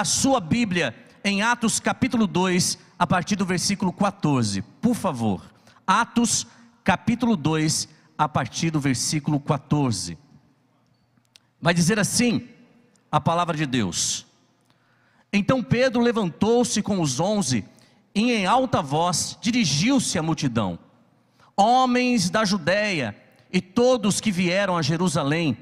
A sua Bíblia em Atos capítulo 2, a partir do versículo 14, por favor. Atos capítulo 2, a partir do versículo 14. Vai dizer assim a palavra de Deus. Então Pedro levantou-se com os onze e em alta voz dirigiu-se à multidão: Homens da Judéia e todos que vieram a Jerusalém,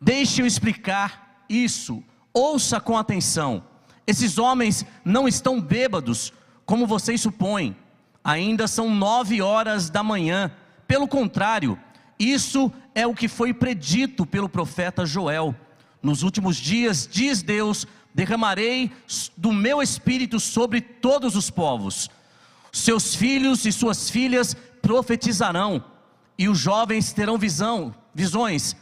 deixe eu explicar isso, ouça com atenção. Esses homens não estão bêbados, como vocês supõem, ainda são nove horas da manhã. Pelo contrário, isso é o que foi predito pelo profeta Joel. Nos últimos dias, diz Deus, derramarei do meu espírito sobre todos os povos. Seus filhos e suas filhas profetizarão, e os jovens terão visão, visões,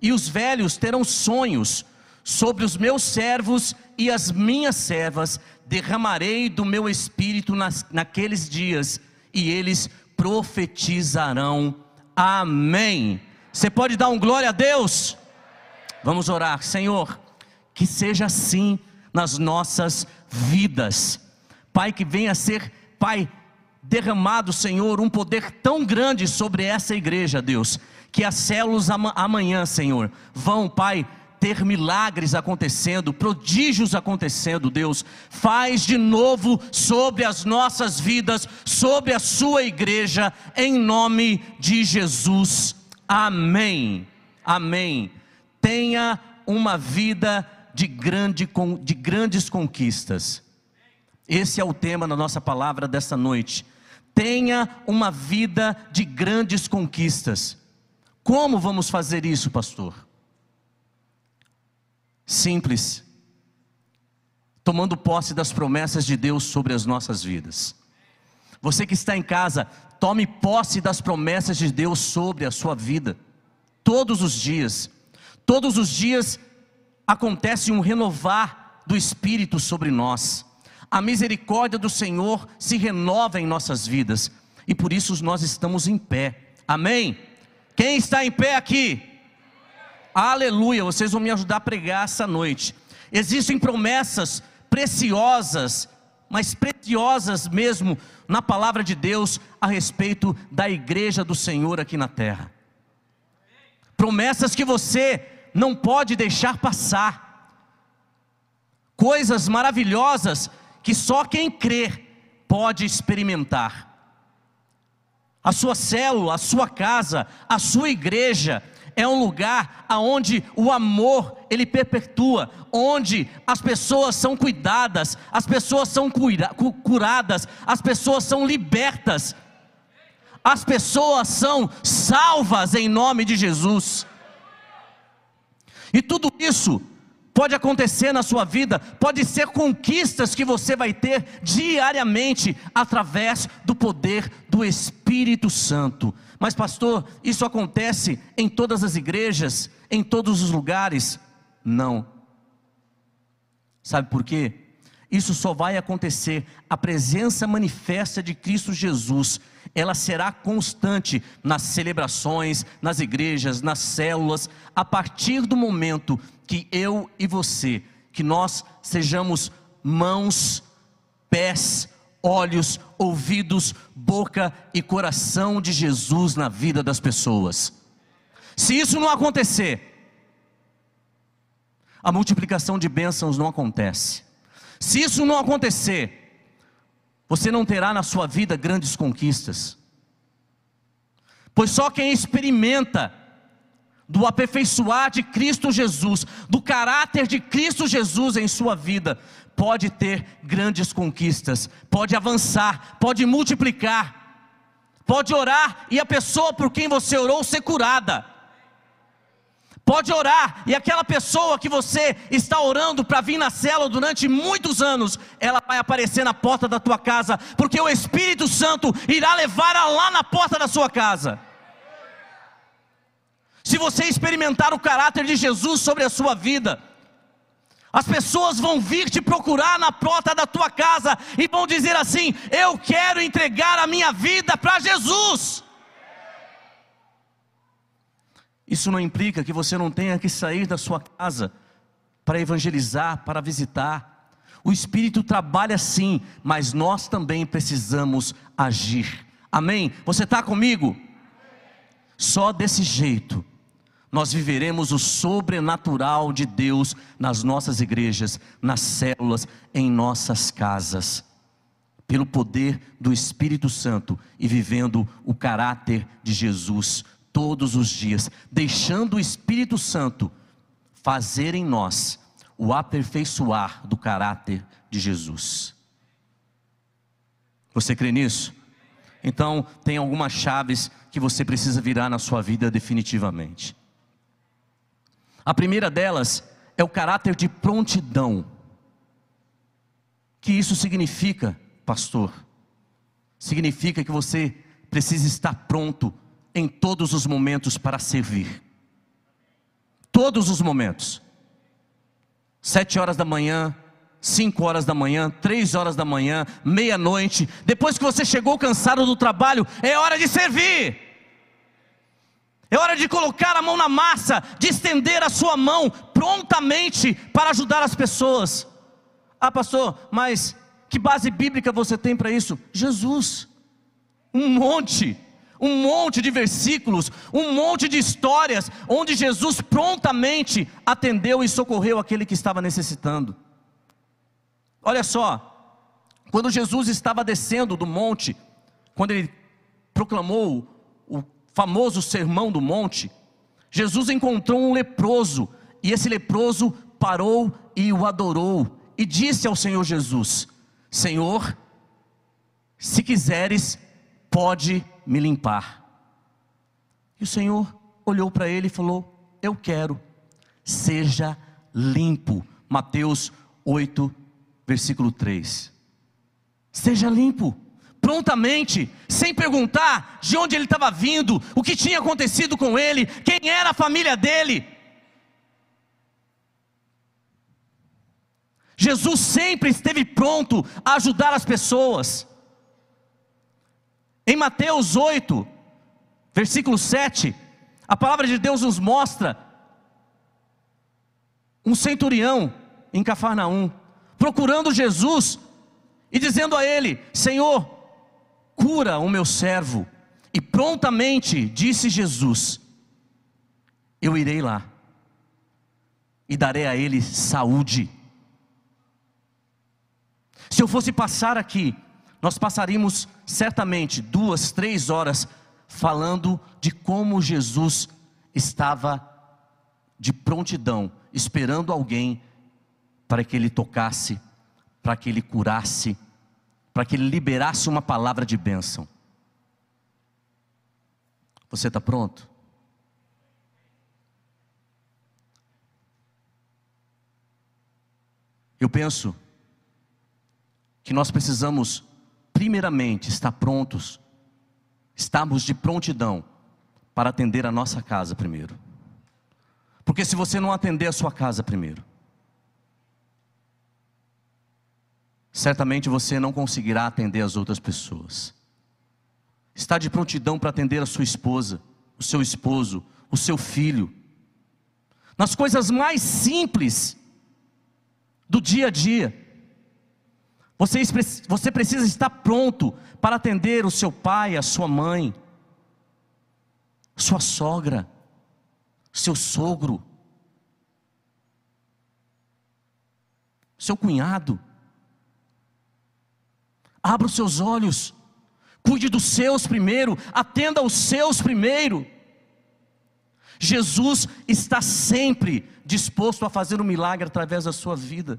e os velhos terão sonhos. Sobre os meus servos e as minhas servas derramarei do meu espírito nas, naqueles dias, e eles profetizarão. Amém. Você pode dar um glória a Deus? Vamos orar, Senhor, que seja assim nas nossas vidas. Pai, que venha ser, Pai, derramado, Senhor, um poder tão grande sobre essa igreja, Deus, que as células amanhã, Senhor, vão, Pai, ter milagres acontecendo, prodígios acontecendo, Deus. Faz de novo sobre as nossas vidas, sobre a sua igreja, em nome de Jesus. Amém. Amém. Tenha uma vida de, grande, de grandes conquistas. Esse é o tema da nossa palavra desta noite. Tenha uma vida de grandes conquistas. Como vamos fazer isso, pastor? Simples, tomando posse das promessas de Deus sobre as nossas vidas. Você que está em casa, tome posse das promessas de Deus sobre a sua vida, todos os dias. Todos os dias acontece um renovar do Espírito sobre nós. A misericórdia do Senhor se renova em nossas vidas e por isso nós estamos em pé. Amém? Quem está em pé aqui? Aleluia, vocês vão me ajudar a pregar essa noite. Existem promessas preciosas, mas preciosas mesmo na palavra de Deus a respeito da igreja do Senhor aqui na terra. Promessas que você não pode deixar passar. Coisas maravilhosas que só quem crê pode experimentar. A sua célula, a sua casa, a sua igreja, é um lugar aonde o amor ele perpetua, onde as pessoas são cuidadas, as pessoas são curadas, as pessoas são libertas, as pessoas são salvas em nome de Jesus. E tudo isso pode acontecer na sua vida, pode ser conquistas que você vai ter diariamente através do poder do Espírito Santo. Mas, pastor, isso acontece em todas as igrejas, em todos os lugares? Não. Sabe por quê? Isso só vai acontecer, a presença manifesta de Cristo Jesus, ela será constante nas celebrações, nas igrejas, nas células, a partir do momento que eu e você, que nós sejamos mãos, pés, olhos, ouvidos, boca e coração de Jesus na vida das pessoas. Se isso não acontecer, a multiplicação de bênçãos não acontece. Se isso não acontecer, você não terá na sua vida grandes conquistas. Pois só quem experimenta do aperfeiçoar de Cristo Jesus, do caráter de Cristo Jesus em sua vida, pode ter grandes conquistas, pode avançar, pode multiplicar, pode orar e a pessoa por quem você orou ser curada. Pode orar e aquela pessoa que você está orando para vir na cela durante muitos anos, ela vai aparecer na porta da tua casa, porque o Espírito Santo irá levá-la lá na porta da sua casa. Se você experimentar o caráter de Jesus sobre a sua vida, as pessoas vão vir te procurar na porta da tua casa e vão dizer assim: Eu quero entregar a minha vida para Jesus. Isso não implica que você não tenha que sair da sua casa para evangelizar, para visitar. O Espírito trabalha sim, mas nós também precisamos agir. Amém? Você está comigo? Só desse jeito nós viveremos o sobrenatural de Deus nas nossas igrejas, nas células, em nossas casas, pelo poder do Espírito Santo e vivendo o caráter de Jesus todos os dias, deixando o Espírito Santo fazer em nós o aperfeiçoar do caráter de Jesus. Você crê nisso? Então, tem algumas chaves que você precisa virar na sua vida definitivamente. A primeira delas é o caráter de prontidão. Que isso significa, pastor? Significa que você precisa estar pronto em todos os momentos para servir. Todos os momentos. Sete horas da manhã, cinco horas da manhã, três horas da manhã, meia-noite. Depois que você chegou cansado do trabalho, é hora de servir. É hora de colocar a mão na massa, de estender a sua mão prontamente para ajudar as pessoas. Ah, pastor, mas que base bíblica você tem para isso? Jesus. Um monte, um monte de versículos, um monte de histórias, onde Jesus prontamente atendeu e socorreu aquele que estava necessitando. Olha só, quando Jesus estava descendo do monte, quando ele proclamou o famoso Sermão do Monte, Jesus encontrou um leproso, e esse leproso parou e o adorou, e disse ao Senhor Jesus: Senhor, se quiseres, pode me limpar. E o Senhor olhou para ele e falou: Eu quero, seja limpo. Mateus 8, versículo 3. Seja limpo prontamente, sem perguntar de onde ele estava vindo, o que tinha acontecido com ele, quem era a família dele. Jesus sempre esteve pronto a ajudar as pessoas. Em Mateus 8, versículo 7, a palavra de Deus nos mostra um centurião em Cafarnaum, procurando Jesus e dizendo a ele: Senhor, cura o meu servo. E prontamente disse Jesus: Eu irei lá e darei a ele saúde. Se eu fosse passar aqui, nós passaríamos certamente duas, três horas falando de como Jesus estava de prontidão, esperando alguém para que ele tocasse, para que ele curasse para que ele liberasse uma palavra de bênção. Você está pronto? Eu penso que nós precisamos, primeiramente, estar prontos, estarmos de prontidão para atender a nossa casa primeiro. Porque se você não atender a sua casa primeiro, certamente você não conseguirá atender as outras pessoas. Está de prontidão para atender a sua esposa, o seu esposo, o seu filho. Nas coisas mais simples do dia a dia. Você, você precisa estar pronto para atender o seu pai, a sua mãe, sua sogra, seu sogro, seu cunhado. Abra os seus olhos, cuide dos seus primeiro, atenda aos seus primeiro. Jesus está sempre disposto a fazer um milagre através da sua vida.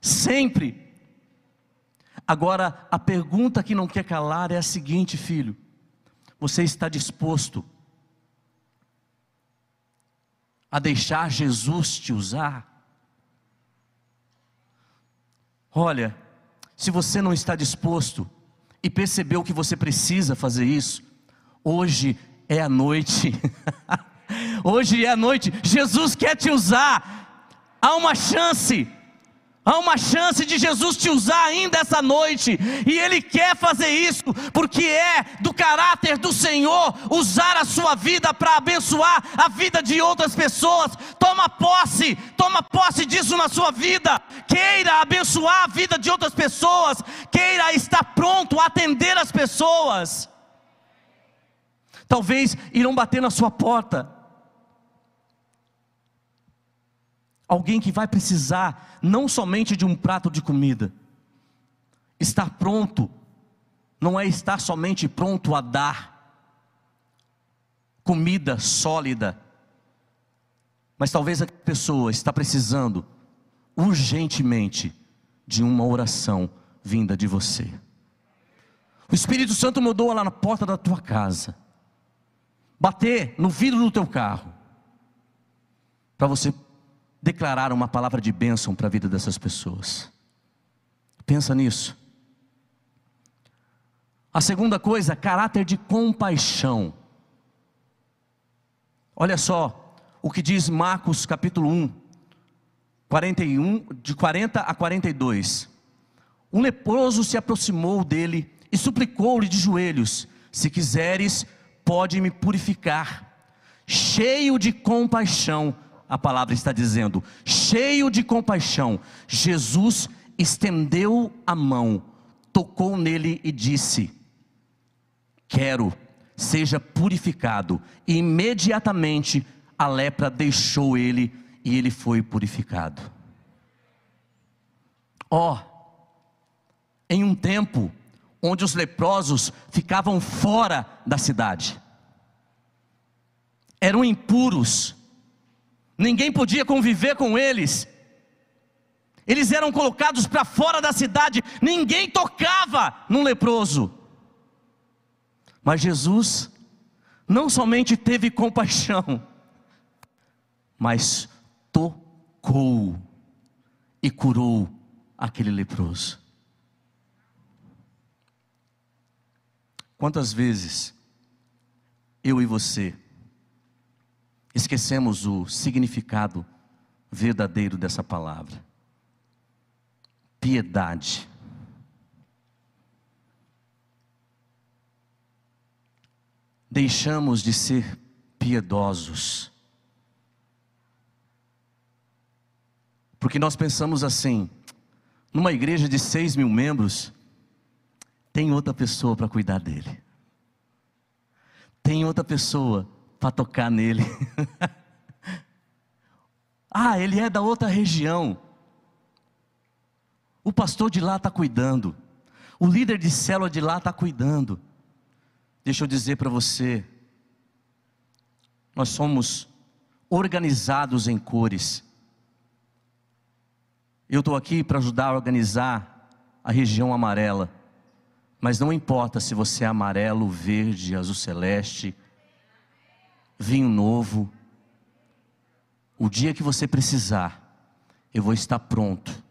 Sempre. Agora, a pergunta que não quer calar é a seguinte, filho: você está disposto a deixar Jesus te usar? Olha, se você não está disposto e percebeu que você precisa fazer isso, hoje é a noite. hoje é a noite. Jesus quer te usar. Há uma chance. Há uma chance de Jesus te usar ainda essa noite, e Ele quer fazer isso, porque é do caráter do Senhor usar a sua vida para abençoar a vida de outras pessoas. Toma posse, toma posse disso na sua vida. Queira abençoar a vida de outras pessoas, queira estar pronto a atender as pessoas. Talvez irão bater na sua porta, Alguém que vai precisar não somente de um prato de comida. Estar pronto não é estar somente pronto a dar comida sólida, mas talvez a pessoa está precisando urgentemente de uma oração vinda de você. O Espírito Santo mudou lá na porta da tua casa, bater no vidro do teu carro, para você declarar uma palavra de bênção para a vida dessas pessoas. Pensa nisso. A segunda coisa, caráter de compaixão. Olha só o que diz Marcos capítulo 1, 41, de 40 a 42. Um leproso se aproximou dele e suplicou-lhe de joelhos: Se quiseres, pode me purificar. Cheio de compaixão, a palavra está dizendo, cheio de compaixão, Jesus estendeu a mão, tocou nele e disse: Quero, seja purificado. E imediatamente a lepra deixou ele e ele foi purificado. Ó, oh, em um tempo onde os leprosos ficavam fora da cidade, eram impuros, ninguém podia conviver com eles. Eles eram colocados para fora da cidade, ninguém tocava num leproso. Mas Jesus não somente teve compaixão, mas tocou e curou aquele leproso. Quantas vezes eu e você esquecemos o significado verdadeiro dessa palavra. Piedade. Deixamos de ser piedosos. Porque nós pensamos assim: numa igreja de seis mil membros, tem outra pessoa para cuidar dele, tem outra pessoa para tocar nele. ah, ele é da outra região. O pastor de lá está cuidando. O líder de célula de lá está cuidando. Deixa eu dizer para você, nós somos organizados em cores. Eu estou aqui para ajudar a organizar a região amarela. Mas não importa se você é amarelo, verde, azul celeste, vinho novo. O dia que você precisar, eu vou estar pronto,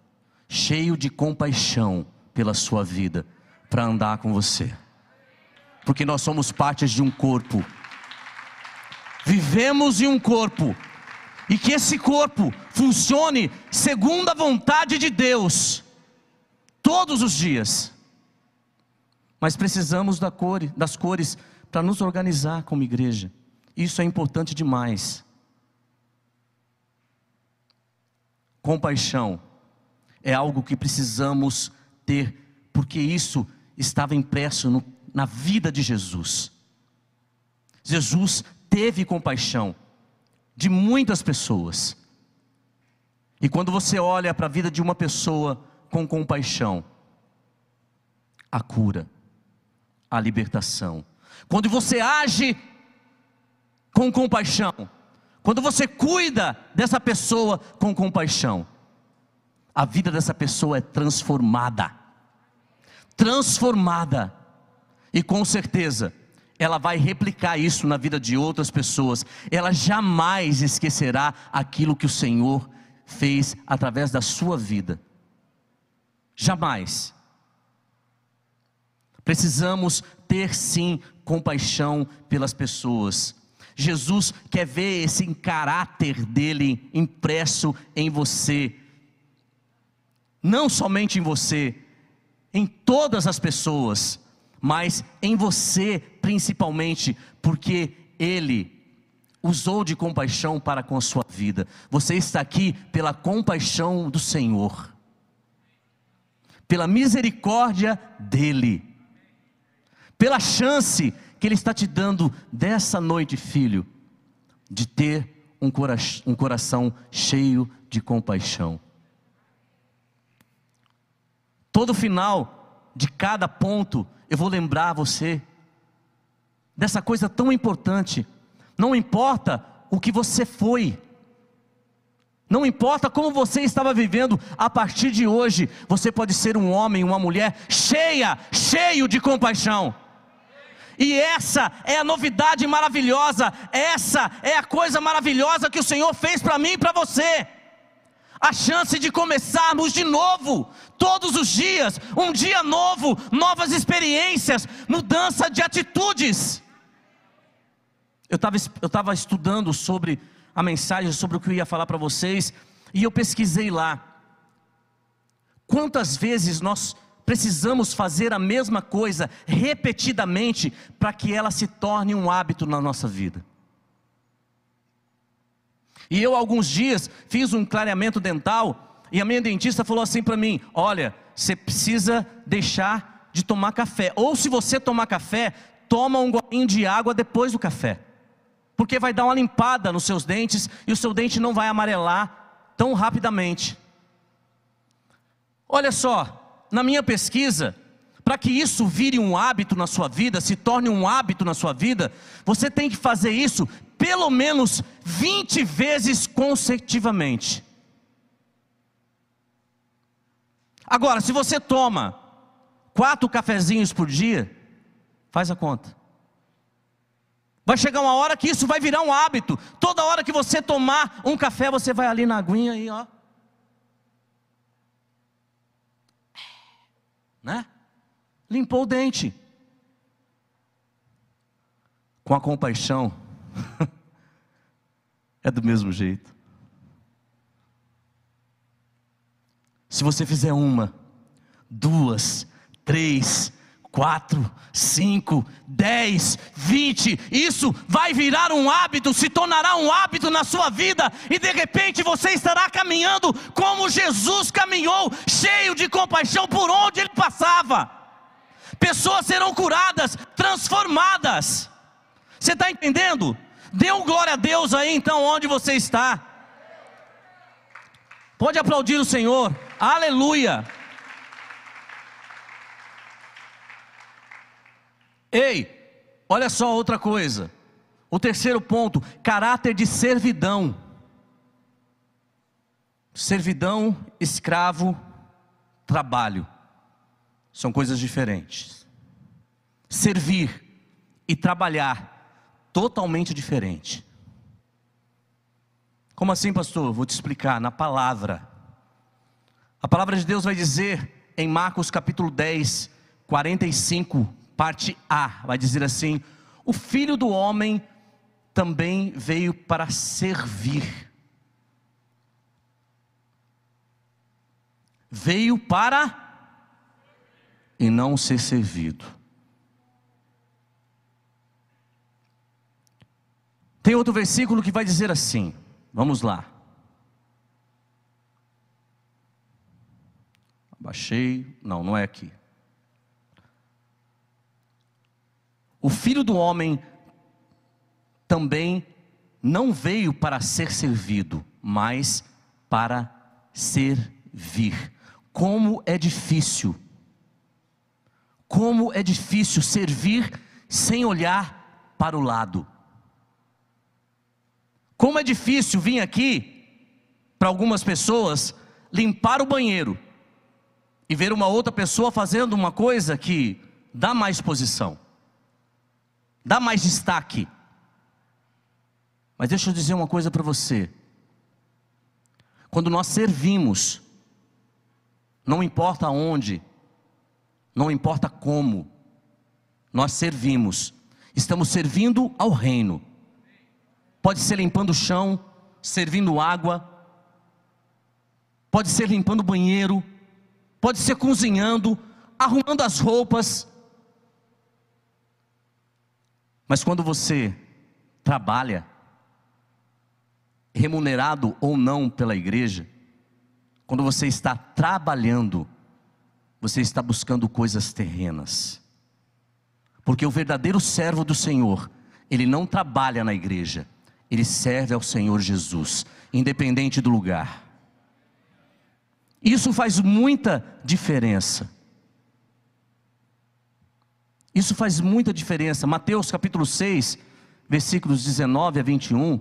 cheio de compaixão pela sua vida, para andar com você. Porque nós somos partes de um corpo. Vivemos em um corpo. E que esse corpo funcione segundo a vontade de Deus, todos os dias. Mas precisamos da cor, das cores para nos organizar como igreja. Isso é importante demais. Compaixão é algo que precisamos ter, porque isso estava impresso no, na vida de Jesus. Jesus teve compaixão de muitas pessoas. E quando você olha para a vida de uma pessoa com compaixão, a cura, a libertação. Quando você age com compaixão, quando você cuida dessa pessoa com compaixão, a vida dessa pessoa é transformada. Transformada. E com certeza, ela vai replicar isso na vida de outras pessoas. Ela jamais esquecerá aquilo que o Senhor fez através da sua vida. Jamais. Precisamos ter sim compaixão pelas pessoas. Jesus quer ver esse caráter dele impresso em você. não somente em você, em todas as pessoas, mas em você principalmente, porque Ele usou de compaixão para com a sua vida. Você está aqui pela compaixão do Senhor, pela misericórdia dEle, pela chance que Ele está te dando dessa noite, filho, de ter um, cora um coração cheio de compaixão. Todo final de cada ponto, eu vou lembrar você dessa coisa tão importante. Não importa o que você foi, não importa como você estava vivendo, a partir de hoje, você pode ser um homem, uma mulher cheia, cheio de compaixão. E essa é a novidade maravilhosa, essa é a coisa maravilhosa que o Senhor fez para mim e para você. A chance de começarmos de novo, todos os dias, um dia novo, novas experiências, mudança de atitudes. Eu estava eu tava estudando sobre a mensagem, sobre o que eu ia falar para vocês, e eu pesquisei lá. Quantas vezes nós precisamos fazer a mesma coisa repetidamente para que ela se torne um hábito na nossa vida. E eu, alguns dias, fiz um clareamento dental e a minha dentista falou assim para mim: Olha, você precisa deixar de tomar café, ou se você tomar café, toma um golinho de água depois do café, porque vai dar uma limpada nos seus dentes e o seu dente não vai amarelar tão rapidamente. Olha só, na minha pesquisa, para que isso vire um hábito na sua vida, se torne um hábito na sua vida, você tem que fazer isso pelo menos 20 vezes consecutivamente. Agora, se você toma quatro cafezinhos por dia, faz a conta. Vai chegar uma hora que isso vai virar um hábito. Toda hora que você tomar um café, você vai ali na aguinha e ó. Né? Limpou o dente. Com a compaixão, é do mesmo jeito. Se você fizer uma, duas, três, quatro, cinco, dez, vinte, isso vai virar um hábito, se tornará um hábito na sua vida, e de repente você estará caminhando como Jesus caminhou, cheio de compaixão por onde ele passava. Pessoas serão curadas, transformadas. Você está entendendo? Dê um glória a Deus aí então, onde você está. Pode aplaudir o Senhor, aleluia. Ei, olha só outra coisa. O terceiro ponto, caráter de servidão. Servidão, escravo, trabalho. São coisas diferentes. Servir e trabalhar, totalmente diferente. Como assim, pastor? Vou te explicar. Na palavra. A palavra de Deus vai dizer em Marcos capítulo 10, 45 parte A, vai dizer assim: O filho do homem também veio para servir. Veio para e não ser servido. Tem outro versículo que vai dizer assim, vamos lá. Abaixei, não, não é aqui. O filho do homem também não veio para ser servido, mas para servir. Como é difícil, como é difícil servir sem olhar para o lado. Como é difícil vir aqui, para algumas pessoas, limpar o banheiro e ver uma outra pessoa fazendo uma coisa que dá mais posição dá mais destaque. Mas deixa eu dizer uma coisa para você. Quando nós servimos, não importa onde, não importa como, nós servimos, estamos servindo ao reino. Pode ser limpando o chão, servindo água, pode ser limpando o banheiro, pode ser cozinhando, arrumando as roupas. Mas quando você trabalha, remunerado ou não pela igreja, quando você está trabalhando, você está buscando coisas terrenas. Porque o verdadeiro servo do Senhor, ele não trabalha na igreja, ele serve ao Senhor Jesus, independente do lugar. Isso faz muita diferença. Isso faz muita diferença. Mateus capítulo 6, versículos 19 a 21,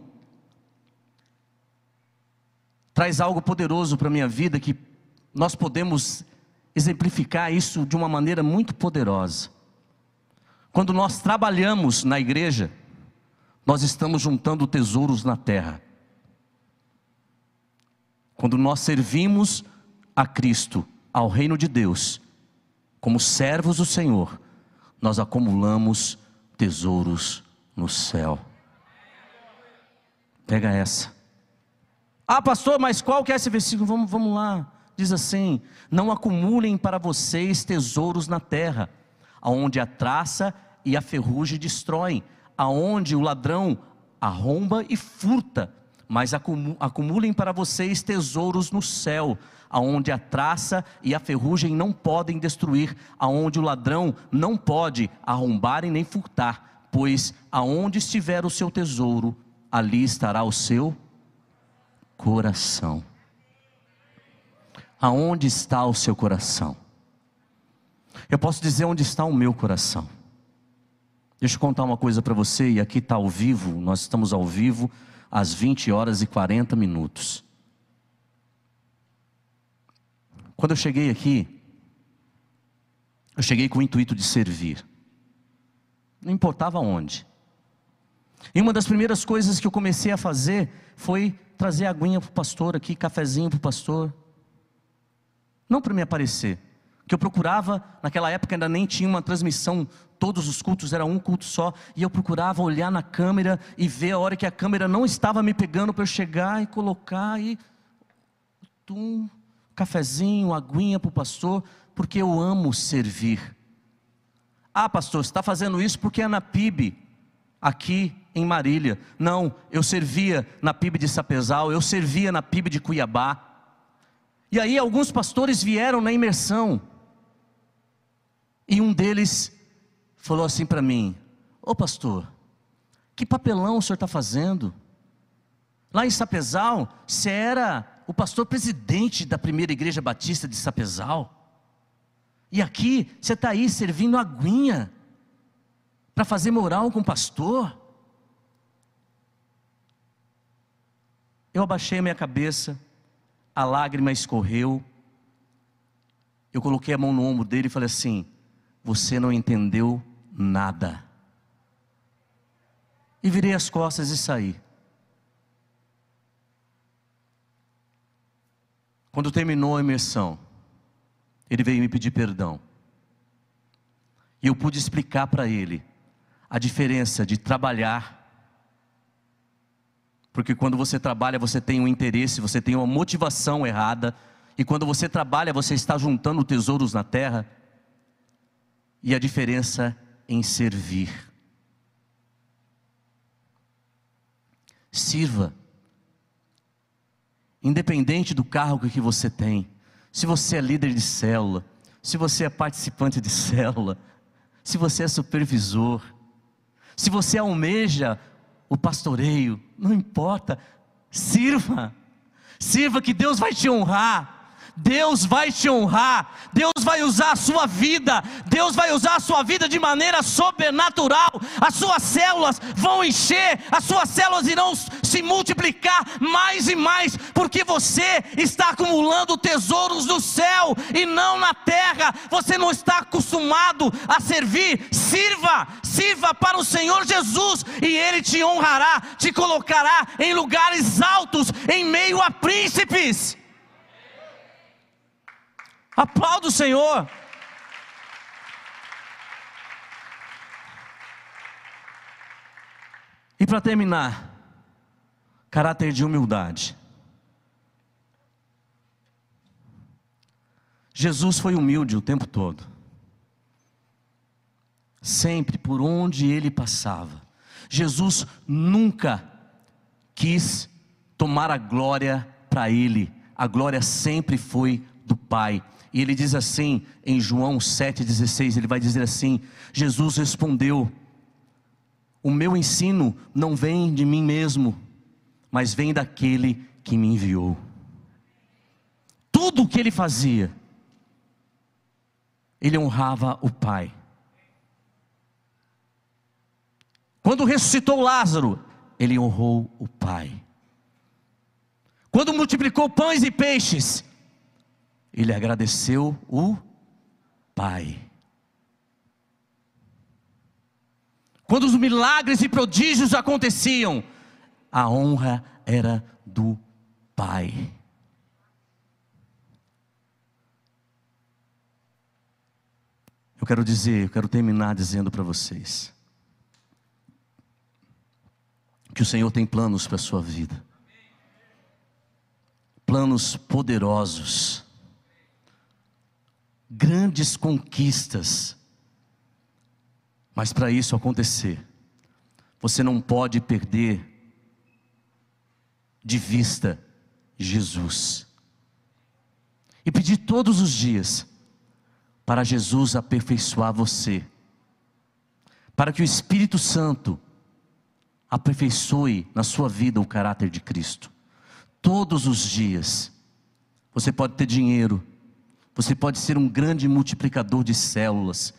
traz algo poderoso para a minha vida que nós podemos exemplificar isso de uma maneira muito poderosa. Quando nós trabalhamos na igreja, nós estamos juntando tesouros na terra. Quando nós servimos a Cristo, ao reino de Deus, como servos do Senhor, nós acumulamos tesouros no céu. Pega essa. Ah, pastor, mas qual que é esse versículo? Vamos, vamos lá. Diz assim: Não acumulem para vocês tesouros na terra, aonde a traça e a ferrugem destroem, aonde o ladrão arromba e furta, mas acumulem para vocês tesouros no céu, aonde a traça e a ferrugem não podem destruir, aonde o ladrão não pode arrombar e nem furtar, pois aonde estiver o seu tesouro, ali estará o seu coração. Aonde está o seu coração? Eu posso dizer onde está o meu coração. Deixa eu contar uma coisa para você, e aqui está ao vivo, nós estamos ao vivo às 20 horas e 40 minutos. Quando eu cheguei aqui, eu cheguei com o intuito de servir, não importava onde. E uma das primeiras coisas que eu comecei a fazer foi trazer aguinha para o pastor aqui, cafezinho para o pastor. Não para me aparecer, que eu procurava, naquela época ainda nem tinha uma transmissão, todos os cultos, era um culto só, e eu procurava olhar na câmera e ver a hora que a câmera não estava me pegando para eu chegar e colocar e tum, cafezinho, aguinha para o pastor, porque eu amo servir. Ah, pastor, você está fazendo isso porque é na PIB, aqui em Marília. Não, eu servia na PIB de Sapezal, eu servia na PIB de Cuiabá. E aí alguns pastores vieram na imersão. E um deles falou assim para mim: Ô pastor, que papelão o senhor está fazendo? Lá em Sapezal, você era o pastor presidente da primeira igreja batista de Sapezal. E aqui, você está aí servindo aguinha para fazer moral com o pastor. Eu abaixei a minha cabeça, a lágrima escorreu. Eu coloquei a mão no ombro dele e falei assim: Você não entendeu nada. E virei as costas e saí. Quando terminou a imersão, ele veio me pedir perdão. E eu pude explicar para ele a diferença de trabalhar. Porque quando você trabalha, você tem um interesse, você tem uma motivação errada. E quando você trabalha, você está juntando tesouros na terra. E a diferença em servir. Sirva. Independente do cargo que você tem, se você é líder de célula, se você é participante de célula, se você é supervisor, se você almeja o pastoreio, não importa, sirva, sirva que Deus vai te honrar. Deus vai te honrar, Deus vai usar a sua vida, Deus vai usar a sua vida de maneira sobrenatural. As suas células vão encher, as suas células irão se multiplicar mais e mais, porque você está acumulando tesouros no céu e não na terra. Você não está acostumado a servir, sirva, sirva para o Senhor Jesus e Ele te honrará, te colocará em lugares altos, em meio a príncipes. Aplauda o Senhor. E para terminar, caráter de humildade. Jesus foi humilde o tempo todo. Sempre por onde ele passava. Jesus nunca quis tomar a glória para ele. A glória sempre foi do Pai. E ele diz assim em João 7,16: ele vai dizer assim: Jesus respondeu: O meu ensino não vem de mim mesmo, mas vem daquele que me enviou. Tudo o que ele fazia, ele honrava o Pai. Quando ressuscitou Lázaro, ele honrou o Pai. Quando multiplicou pães e peixes, ele agradeceu o Pai. Quando os milagres e prodígios aconteciam, a honra era do Pai. Eu quero dizer, eu quero terminar dizendo para vocês que o Senhor tem planos para a sua vida. Planos poderosos. Grandes conquistas. Mas para isso acontecer, você não pode perder de vista Jesus. E pedir todos os dias para Jesus aperfeiçoar você, para que o Espírito Santo aperfeiçoe na sua vida o caráter de Cristo. Todos os dias, você pode ter dinheiro, você pode ser um grande multiplicador de células,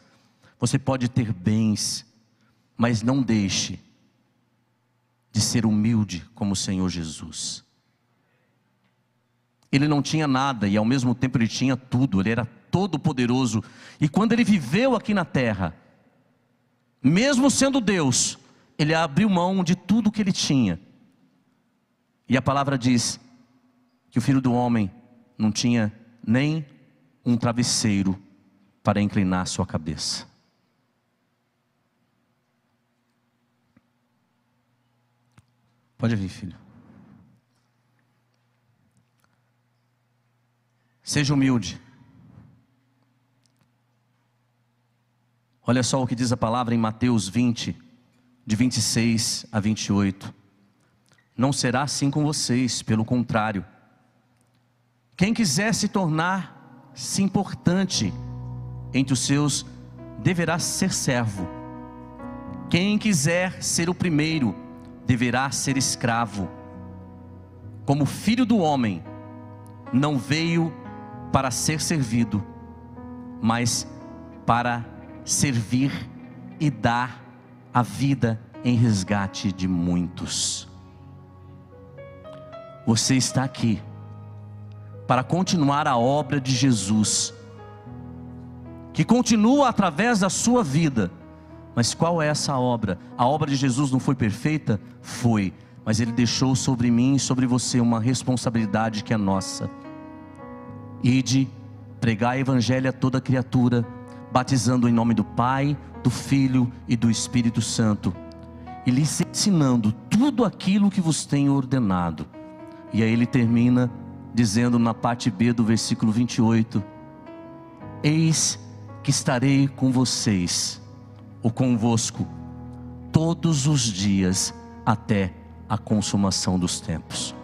você pode ter bens, mas não deixe de ser humilde como o Senhor Jesus. Ele não tinha nada e ao mesmo tempo ele tinha tudo, ele era todo-poderoso. E quando ele viveu aqui na terra, mesmo sendo Deus, ele abriu mão de tudo que ele tinha. E a palavra diz que o filho do homem não tinha nem um travesseiro para inclinar sua cabeça. Pode vir, filho. Seja humilde. Olha só o que diz a palavra em Mateus 20, de 26 a 28. Não será assim com vocês, pelo contrário. Quem quiser se tornar-se importante entre os seus, deverá ser servo. Quem quiser ser o primeiro, deverá ser escravo. Como filho do homem, não veio para ser servido, mas para servir e dar a vida em resgate de muitos. Você está aqui para continuar a obra de Jesus, que continua através da sua vida. Mas qual é essa obra? A obra de Jesus não foi perfeita? Foi, mas ele deixou sobre mim e sobre você uma responsabilidade que é nossa. Ide, pregar o evangelho a toda criatura batizando em nome do Pai, do Filho e do Espírito Santo, e lhes ensinando tudo aquilo que vos tenho ordenado. E aí ele termina dizendo na parte B do versículo 28: Eis que estarei com vocês, ou convosco, todos os dias até a consumação dos tempos.